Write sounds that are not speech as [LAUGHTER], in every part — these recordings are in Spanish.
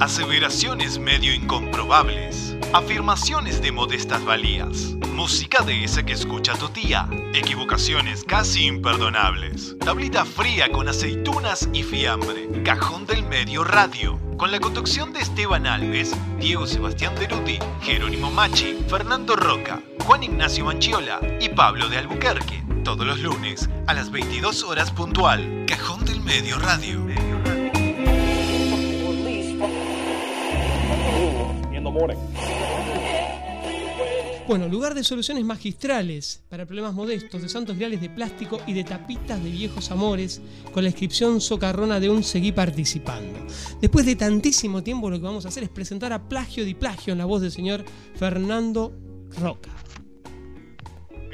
Aseveraciones medio incomprobables. Afirmaciones de modestas valías. Música de esa que escucha tu tía. Equivocaciones casi imperdonables. Tablita fría con aceitunas y fiambre. Cajón del medio radio. Con la conducción de Esteban Alves, Diego Sebastián Deruti, Jerónimo Machi, Fernando Roca, Juan Ignacio Manchiola y Pablo de Albuquerque. Todos los lunes a las 22 horas puntual. Cajón del Medio Radio. Bueno, lugar de soluciones magistrales para problemas modestos, de santos griales de plástico y de tapitas de viejos amores, con la inscripción socarrona de un seguí participando. Después de tantísimo tiempo, lo que vamos a hacer es presentar a Plagio di Plagio en la voz del señor Fernando Roca.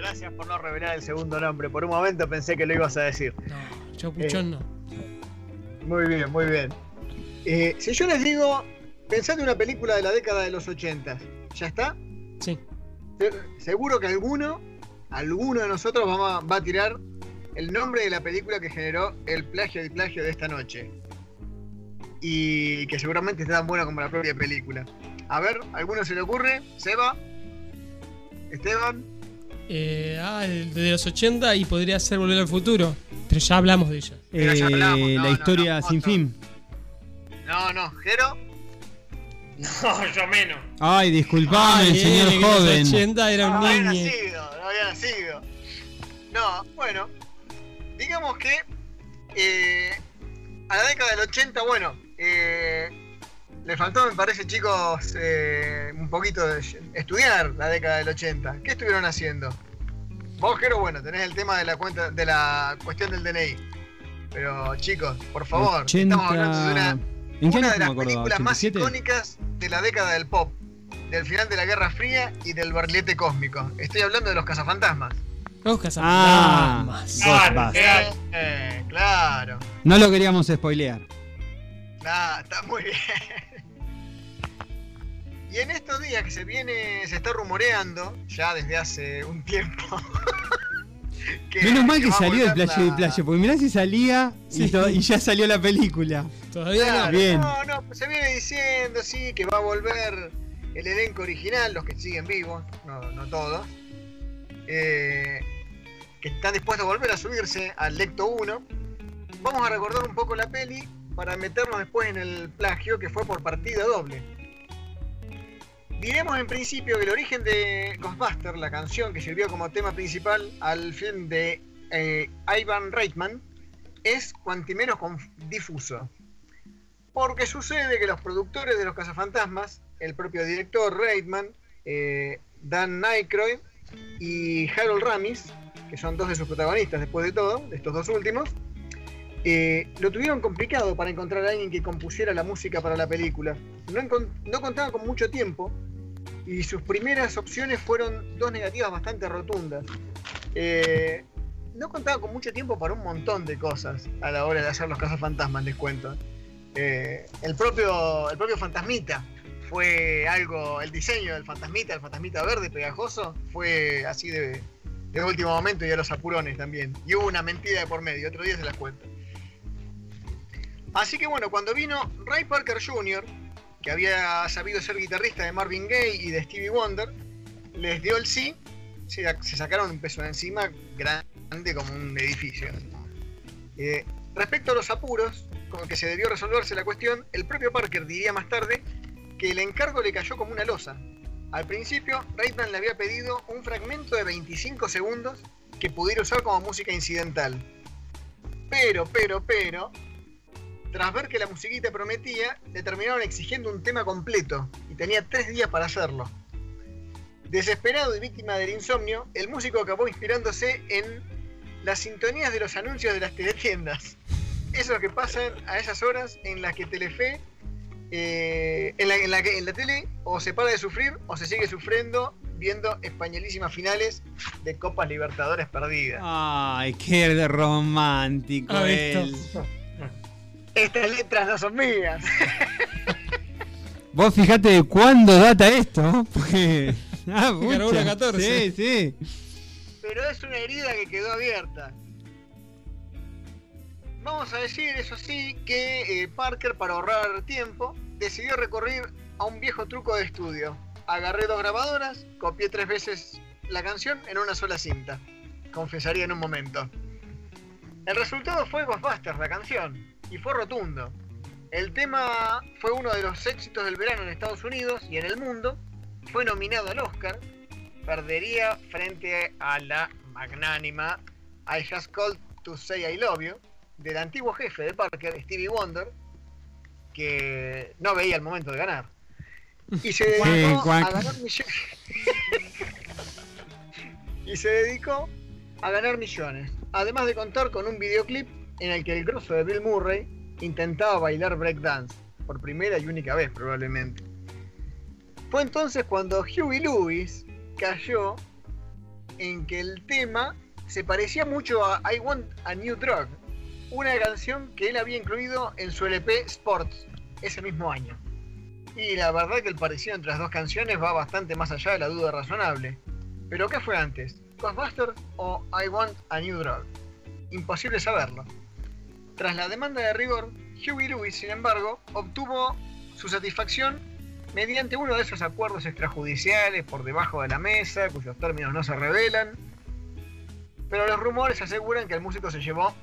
Gracias por no revelar el segundo nombre. Por un momento pensé que lo ibas a decir. No, Chapuchón no. Muy bien, muy bien. Eh, si yo les digo, pensad en una película de la década de los 80, ¿ya está? Sí. Se- Seguro que alguno, alguno de nosotros a- va a tirar el nombre de la película que generó el plagio y plagio de esta noche. Y que seguramente está tan buena como la propia película. A ver, ¿alguno se le ocurre? ¿Seba? ¿Esteban? Eh, ah, de los 80 y podría ser Volver al Futuro. Pero ya hablamos de ella. Pero ya hablamos, Eh, no, la no, historia no, sin otro. fin. No, no, Jero. [LAUGHS] No, yo menos. Ay, disculpame, Ay, señor eh, que en los joven. 80 era No un había niño. nacido, no había nacido. No, bueno, digamos que eh, a la década del 80, bueno, eh, le faltó, me parece, chicos, eh, un poquito de estudiar la década del 80. ¿Qué estuvieron haciendo? Vos, Jero, bueno, tenés el tema de la cuenta, de la cuestión del DNI. Pero chicos, por favor, 80... estamos hablando de una, ¿En qué una año de las películas más ¿87? icónicas de la década del pop, del final de la Guerra Fría y del barrilete cósmico. Estoy hablando de los cazafantasmas. Los Ah, cazafantasmas. Claro, Ghostbusters. claro. Eh, claro, No lo queríamos spoilear. claro, está muy bien. Y en estos días que se viene, se está rumoreando, ya desde hace un tiempo. [LAUGHS] que- Menos mal que, a salió el volver playo de la- playo, porque mirá si salía y, Sí. to- y ya salió la película. Todavía Claro, no. Bien. No, no, pues se viene diciendo, sí, que va a volver el elenco original, los que siguen vivos, no, no todos, eh, que están dispuestos a volver a subirse al Lecto 1. Vamos a recordar un poco la peli para meternos después en el plagio que fue por partida doble. Diremos en principio que el origen de Ghostbuster, la canción que sirvió como tema principal al film de eh, Ivan Reitman, es cuantimenos conf- difuso. Porque sucede que los productores de Los Cazafantasmas, el propio director Reitman, eh, Dan Aykroyd y Harold Ramis, que son dos de sus protagonistas después de todo, de estos dos últimos, eh, lo tuvieron complicado para encontrar a alguien que compusiera la música para la película. No contaban con mucho tiempo y sus primeras opciones fueron dos negativas bastante rotundas. Eh, no contaban con mucho tiempo para un montón de cosas a la hora de hacer los cazafantasmas, les cuento. Eh, el, propio, el propio fantasmita fue algo, el diseño del fantasmita, el fantasmita verde pegajoso, fue así de, de último momento y a los apurones también. Y hubo una mentira de por medio, otro día se las cuento. Así que bueno, cuando vino Ray Parker Jr., que había sabido ser guitarrista de Marvin Gaye y de Stevie Wonder, les dio el sí, se, sacaron un peso de encima grande como un edificio. Eh, respecto a los apuros con que se debió resolverse la cuestión, el propio Parker diría más tarde que el encargo le cayó como una losa. Al principio, Reitman le había pedido un fragmento de 25 segundos que pudiera usar como música incidental. Pero, pero, pero, tras ver que la musiquita prometía, le terminaron exigiendo un tema completo y tenía tres días para hacerlo. Desesperado y víctima del insomnio, el músico acabó inspirándose en las sintonías de los anuncios de las teletiendas. Esos que pasan a esas horas en las que Telefe, eh, en, la, en la que en la tele, o se para de sufrir o se sigue sufriendo viendo españolísimas finales de Copas Libertadores perdidas. Ay, qué romántico Ah, él. esto. Estas letras no son mías. Vos fijate de cuándo data esto, porque... [LAUGHS] Ah, pucha. 14. Sí, sí. Pero es una herida que quedó abierta. Vamos a decir, eso sí, que eh, Parker, para ahorrar tiempo, decidió recurrir a un viejo truco de estudio. Agarré dos grabadoras, copié tres veces la canción en una sola cinta. Confesaría en un momento. El resultado fue Ghostbusters, la canción, y fue rotundo. El tema fue uno de los éxitos del verano en Estados Unidos y en el mundo. Fue nominado al Oscar. Perdería frente a la magnánima I Just Called to Say I Love You del antiguo jefe de Parker, Stevie Wonder, que no veía el momento de ganar. Y se [LAUGHS] dedicó a ganar millones. [LAUGHS] y se dedicó a ganar millones. Además de contar con un videoclip en el que el grosso de Bill Murray intentaba bailar breakdance. Por primera y única vez, probablemente. Fue entonces cuando Huey Lewis cayó en que el tema se parecía mucho a I Want a New Drug, una canción que él había incluido en su LP Sports ese mismo año. Y la verdad que el parecido entre las dos canciones va bastante más allá de la duda razonable. Pero ¿qué fue antes? ¿Ghostbusters o I Want a New Drug? Imposible saberlo. Tras la demanda de rigor, Huey Lewis, sin embargo, obtuvo su satisfacción mediante uno de esos acuerdos extrajudiciales por debajo de la mesa, cuyos términos no se revelan. Pero los rumores aseguran que el músico se llevó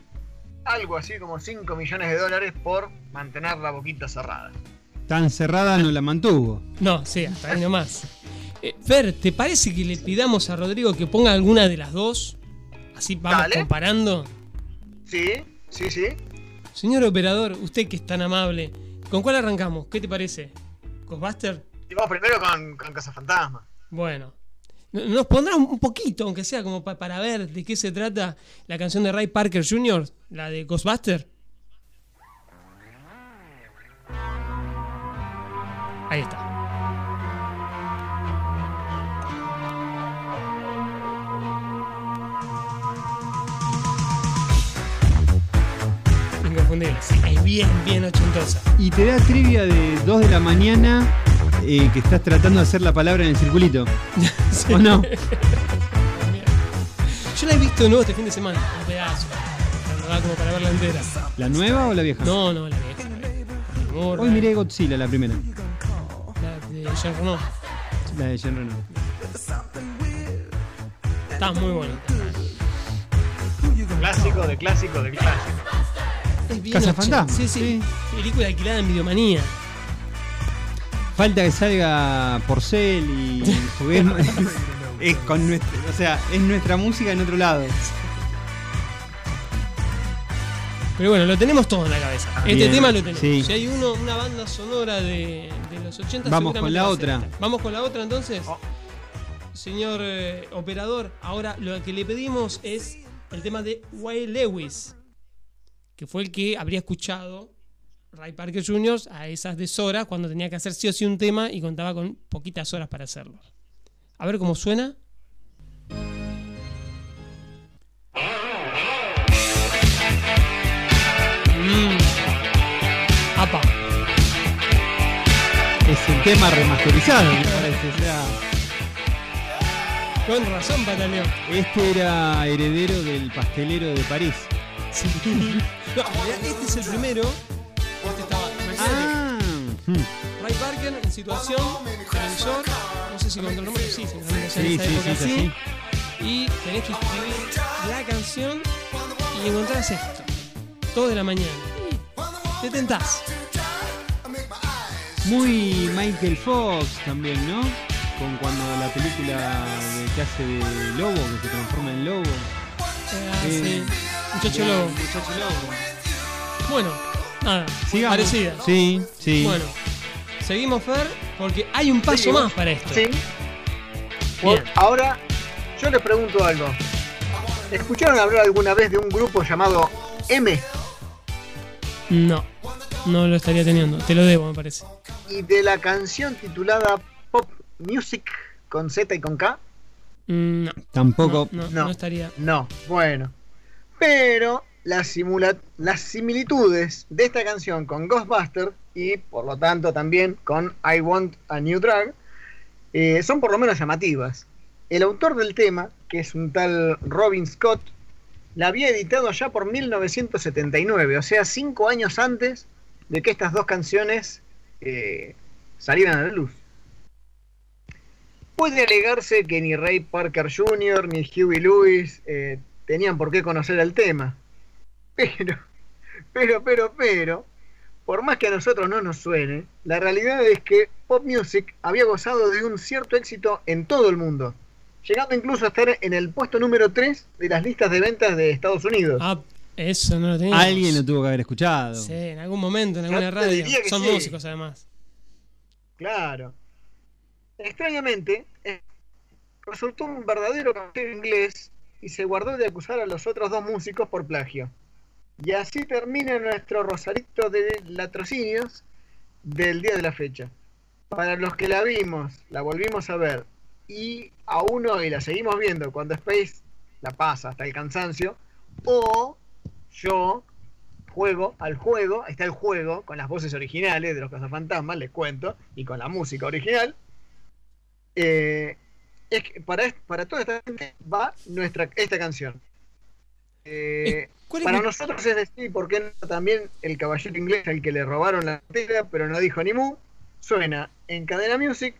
algo así como 5 millones de dólares por mantener la boquita cerrada. Tan cerrada no la mantuvo. No, sí, hasta año más. Eh, Fer, ¿te parece que le pidamos a Rodrigo que ponga alguna de las dos? Así vamos Dale. comparando. Sí, sí, sí. Señor operador, usted que es tan amable, ¿con cuál arrancamos? ¿Qué te parece? ¿Ghostbuster? Y vamos primero con, con Casa Fantasma. Bueno. ¿Nos pondrá un poquito, aunque sea como pa- para ver de qué se trata la canción de Ray Parker Jr., la de Ghostbuster? Ahí está. Es bien, bien ochentosa. Y te da trivia de 2 de la mañana eh, que estás tratando de hacer la palabra en el circulito. [LAUGHS] Sí. ¿O no? Yo la he visto de nuevo este fin de semana, un pedazo. La verdad, como para verla entera. ¿La nueva o la vieja? No, no, la vieja. la Hoy miré Godzilla, la primera. La de Jean Reno. La de Jean Reno. Está muy bonita. Clásico de clásico de clásico. Es bien Casa Fantasma, Sí, sí, Película alquilada en Videomanía. Falta que salga Porcel y. porque [LAUGHS] es, con nuestra, o sea, es nuestra música en otro lado. Pero bueno, lo tenemos todo en la cabeza. Este Bien, tema lo tenemos. sí. Si hay uno, una banda sonora de, de los 80, Vamos con la va a ser otra. esta. Vamos con la otra entonces. Oh. Señor eh, operador, ahora lo que le pedimos es el tema de Way Lewis, que fue el que habría escuchado Ray Parker Jr. a esas deshoras cuando tenía que hacer sí o sí un tema y contaba con poquitas horas para hacerlo. A ver cómo suena. Mm. Apa. Es el tema remasterizado, me parece. O sea, Con razón, Pataleón. este era heredero del pastelero de París. Sí. No, este es el primero. Este estaba. Ah. Ray Parker en situación, televisor, no sé si con otro nombre, sí, en sí, esa sí, época sí, sí. sí. Y tenés que escribir la canción y encontrás esto. Todo de la mañana. Te tentás. Muy Michael Fox también, ¿no? Con cuando la película de, que hace de lobo, que se transforma en lobo. Ah, Eh, sí. Muchacho lobo. Muchacho lobo. Bueno, nada, Sigamos. parecida. Sí, sí. Bueno, seguimos, Fer, porque hay un paso Seguimos. más para esto. Sí. Bien. Ahora, yo les pregunto algo. ¿Escucharon hablar alguna vez de un grupo llamado M? No, no lo estaría teniendo. Te lo debo, me parece. Y de la canción titulada Pop Music con Z y con K? Mm, No, Tampoco. no, no, No. no estaría. No, bueno. Pero las, simula- las similitudes de esta canción con Ghostbusters y por lo tanto también con I Want a New Drug eh, son por lo menos llamativas. El autor del tema, que es un tal Robin Scott, la había editado ya por 1979, o sea, cinco años antes de que estas dos canciones eh, salieran a la luz. Puede alegarse que ni Ray Parker Jr. ni Huey Lewis eh, tenían por qué conocer el tema. Pero, pero, pero, pero, por más que a nosotros no nos suene, la realidad es que Pop Music había gozado de un cierto éxito en todo el mundo, llegando incluso a estar en el puesto número 3 de las listas de ventas de Estados Unidos. Ah, eso no lo teníamos. Alguien lo tuvo que haber escuchado. Sí, en algún momento, en alguna radio. diría que Son sí. músicos además. Claro. Extrañamente, eh, resultó un verdadero caballero inglés y se guardó de acusar a los otros dos músicos por plagio. Y así termina nuestro rosarito de latrocinios del día de la fecha. Para los que la vimos, la volvimos a ver y aún hoy la seguimos viendo cuando Space la pasa hasta el cansancio, o yo juego al juego, está el juego con las voces originales de los cazafantasmas, les cuento, y con la música original. Eh, es que para, para toda esta gente va nuestra, esta canción. Eh, ¿Cuál es para mi- nosotros es decir, ¿por qué no también el caballero inglés al que le robaron la tela, pero no dijo ni mu? Suena en Cadena Music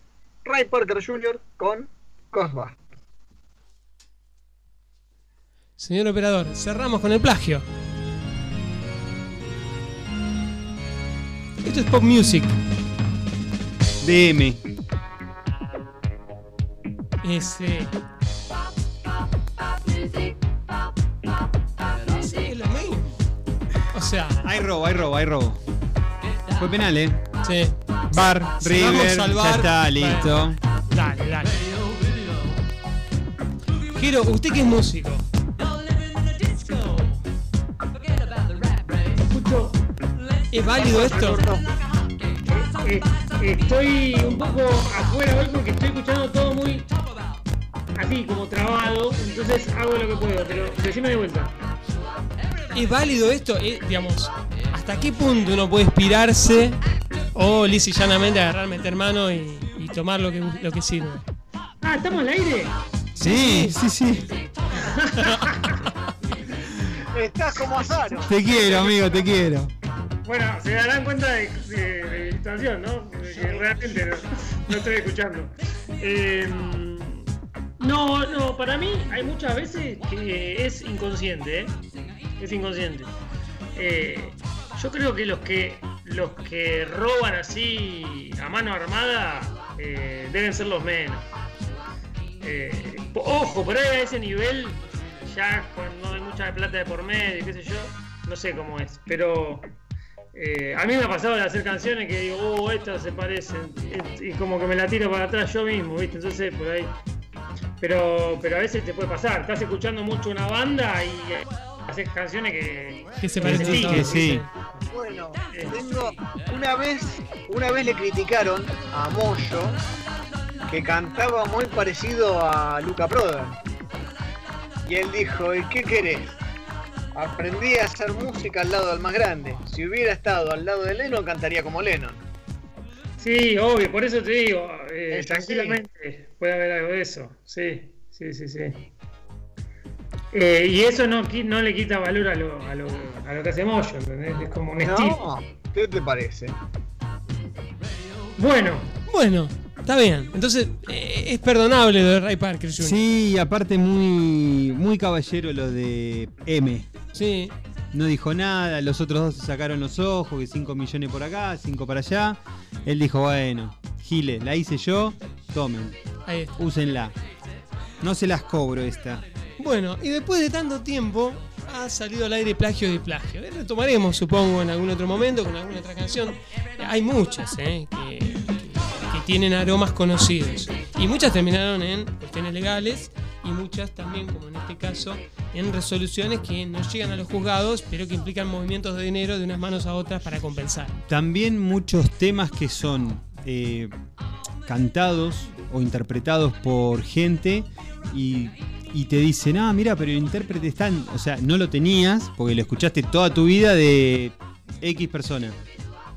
Ray Parker Jr. con Ghostbusters. Señor operador, cerramos con el plagio. Esto es pop music. DM. Es, sí, es lo mismo. O sea, Hay robo, hay robo, hay robo. Fue penal, ¿eh? sí. Bar, Si vamos River, al ya bar, está, listo. Dale, dale. Jero, usted que es músico. Escucho, ¿Es válido esto? eh, eh, estoy un poco afuera hoy porque estoy escuchando todo muy así, como trabado. Entonces hago lo que puedo, pero decime de vuelta. ¿Es válido esto? Eh, digamos, ¿hasta qué punto uno puede inspirarse o lisa y llanamente agarrar, meter mano y, y tomar lo que, lo que sirve? Ah, ¿estamos al aire? Sí, sí, sí. [LAUGHS] Estás como Azaro. Te quiero, amigo, te quiero. Bueno, se darán cuenta de, de, de mi situación, ¿no? Que realmente no, no estoy escuchando. Eh, no, no, para mí hay muchas veces que es inconsciente, ¿eh? Es inconsciente. Eh, yo creo que los que los que roban así a mano armada eh, deben ser los menos. Eh, ojo, por ahí a ese nivel, ya cuando hay mucha plata de por medio, qué sé yo, no sé cómo es, pero eh, a mí me ha pasado de hacer canciones que digo, oh, estas se parecen, y como que me la tiro para atrás yo mismo, ¿viste? Entonces, por ahí. Pero, pero a veces te puede pasar, estás escuchando mucho una banda y eh, haces canciones que. Que se parecen sí, que sí. Bueno, tengo una vez, una vez le criticaron a Moyo que cantaba muy parecido a Luca Prodan. Y él dijo, ¿y qué querés? Aprendí a hacer música al lado del más grande. Si hubiera estado al lado de Lennon, cantaría como Lennon. Sí, obvio, por eso te digo, eh, tranquilamente puede haber algo de eso. Sí, sí, sí, sí. Eh, y eso no, no le quita valor a lo, a lo, a lo que hace Moyo, ¿entendés? Es como un estilo. No, ¿qué te parece? Bueno, Bueno, está bien. Entonces, eh, es perdonable lo de Ray Parker Jr. Sí, aparte muy, muy caballero lo de M. Sí. No dijo nada, los otros dos se sacaron los ojos, que 5 millones por acá, 5 para allá. Él dijo, bueno, Gile, la hice yo, tomen, Ahí está. úsenla. No se las cobro esta. Bueno, y después de tanto tiempo ha salido al aire plagio de plagio. Eh, Retomaremos, supongo, en algún otro momento con alguna otra canción. Eh, Hay muchas eh, que tienen aromas conocidos. Y muchas terminaron en cuestiones legales y muchas también, como en este caso, en resoluciones que no llegan a los juzgados, pero que implican movimientos de dinero de unas manos a otras para compensar. También muchos temas que son eh, cantados o interpretados por gente y, te dicen, ah, mira, pero el intérprete está, en-". o sea, no lo tenías porque lo escuchaste toda tu vida de X persona.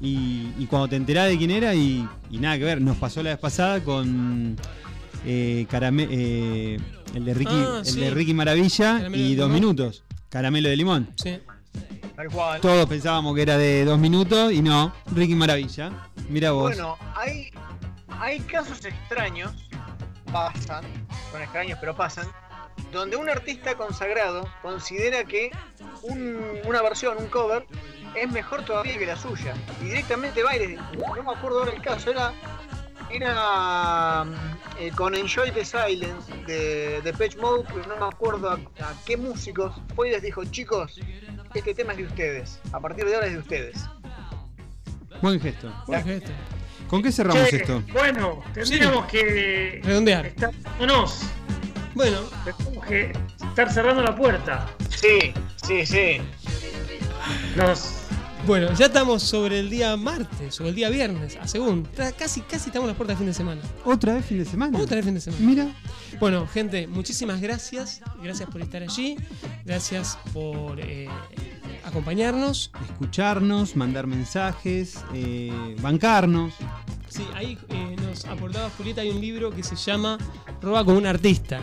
Y, y cuando te enterás de quién era y, y nada que ver, nos pasó la vez pasada con eh, Carame- eh, el, de Ricky, Ah, el sí. de Ricky Maravilla Caramelo y dos limón. minutos. Caramelo de limón. Sí. Tal cual. Todos pensábamos que era de dos minutos y no. Ricky Maravilla. Mira vos. Bueno, hay, hay casos extraños, pasan, son extraños pero pasan, donde un artista consagrado considera que un- una versión, un cover, es mejor todavía que la suya. Y directamente va y le- no me acuerdo ahora el caso, era, era eh, con Enjoy the Silence de, de Pitch Mode, pero no me acuerdo a, a qué músicos fue y les dijo, chicos, este tema es de ustedes, a partir de ahora es de ustedes. Buen gesto. Buen gesto. ¿Con qué cerramos Che, esto? Bueno, tendríamos que Redondear. estar, Bueno, tenemos que estar cerrando la puerta. Sí, sí, sí. Nos bueno, ya estamos sobre el día martes o el día viernes, a según. Casi, casi estamos a las puertas del fin de semana. ¿Otra vez fin de semana? Otra vez fin de semana. Mira. Bueno, gente, muchísimas gracias. Gracias por estar allí. Gracias por eh, acompañarnos. Escucharnos, mandar mensajes, eh, bancarnos. Sí, ahí eh, nos aportaba Julieta, hay un libro que se llama Roba como un artista.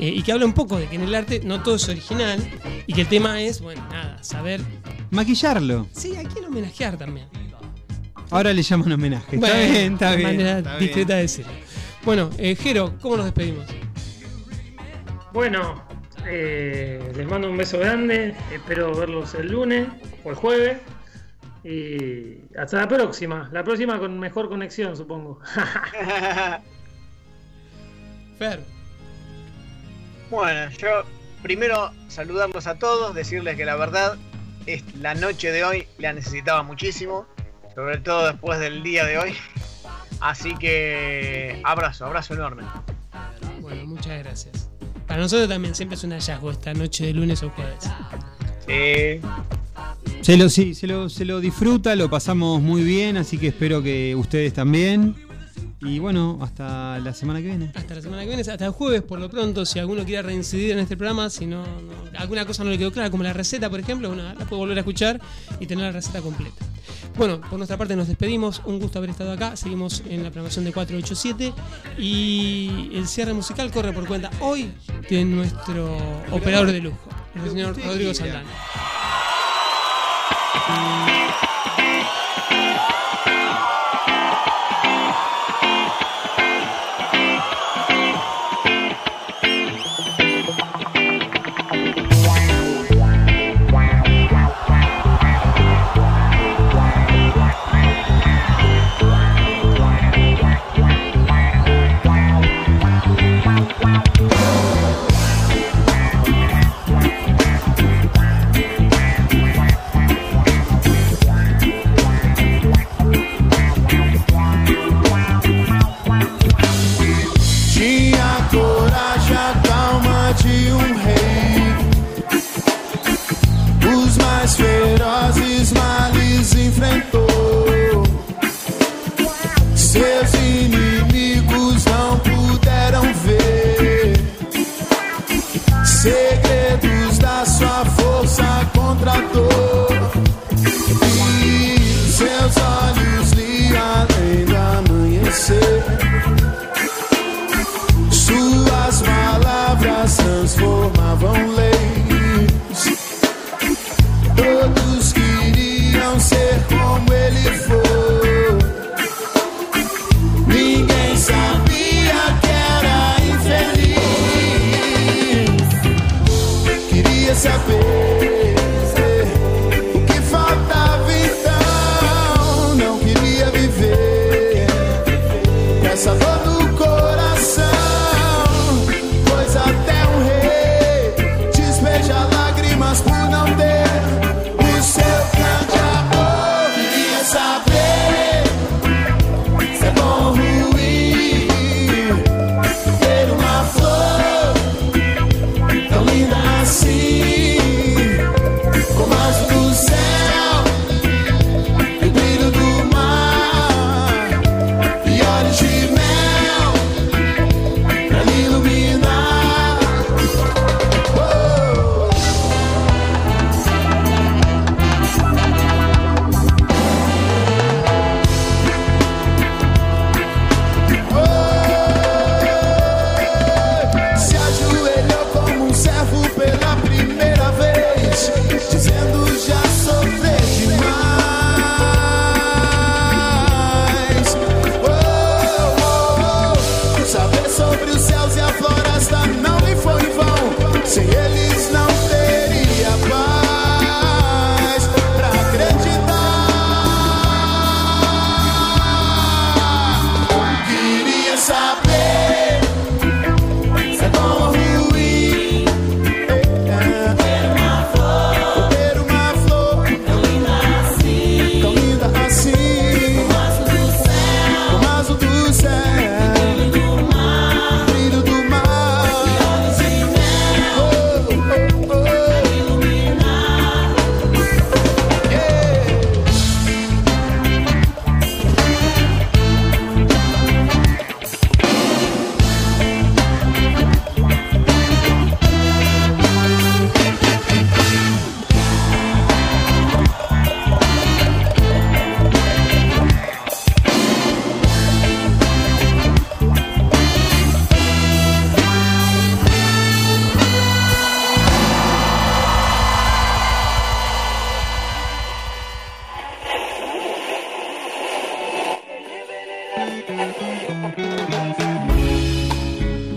Eh, y que habla un poco de que en el arte no todo es original y que el tema es, bueno, nada, saber. Maquillarlo. Sí, hay quien homenajear también. Ahora le llaman homenaje. Bueno, está bien, está de bien. manera está bien. discreta de decirlo. Bueno, eh, Jero, ¿cómo nos despedimos? Bueno, eh, les mando un beso grande. Espero verlos el lunes o el jueves. Y hasta la próxima. La próxima con mejor conexión, supongo. [LAUGHS] [LAUGHS] Fer. Bueno, yo primero saludarlos a todos, decirles que la verdad es la noche de hoy la necesitaba muchísimo, sobre todo después del día de hoy. Así que abrazo, abrazo enorme. Bueno, muchas gracias. Para nosotros también siempre es un hallazgo esta noche de lunes o jueves. Eh, Se lo, sí, se lo, se lo disfruta, lo pasamos muy bien, así que espero que ustedes también. Y bueno, hasta la semana que viene. Hasta la semana que viene, hasta el jueves por lo pronto, si alguno quiere reincidir en este programa, si no, no- alguna cosa no le quedó clara, como la receta, por ejemplo, bueno, la puede volver a escuchar y tener la receta completa. Bueno, por nuestra parte nos despedimos, un gusto haber estado acá, seguimos en la programación de 487 y el cierre musical corre por cuenta hoy de nuestro operador de lujo, el señor Rodrigo quiera.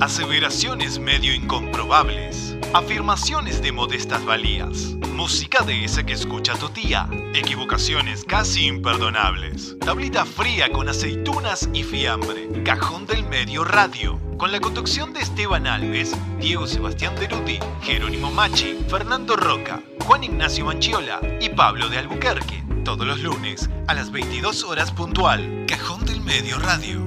Aseveraciones medio incomprobables. Afirmaciones de modestas valías. Música de esa que escucha tu tía. Equivocaciones casi imperdonables. Tablita fría con aceitunas y fiambre. Cajón del medio radio. Con la conducción de Esteban Alves, Diego Sebastián Deruti, Jerónimo Machi, Fernando Roca, Juan Ignacio Manchiola y Pablo de Albuquerque. Todos los lunes a las 22 horas puntual. Cajón del Medio Radio.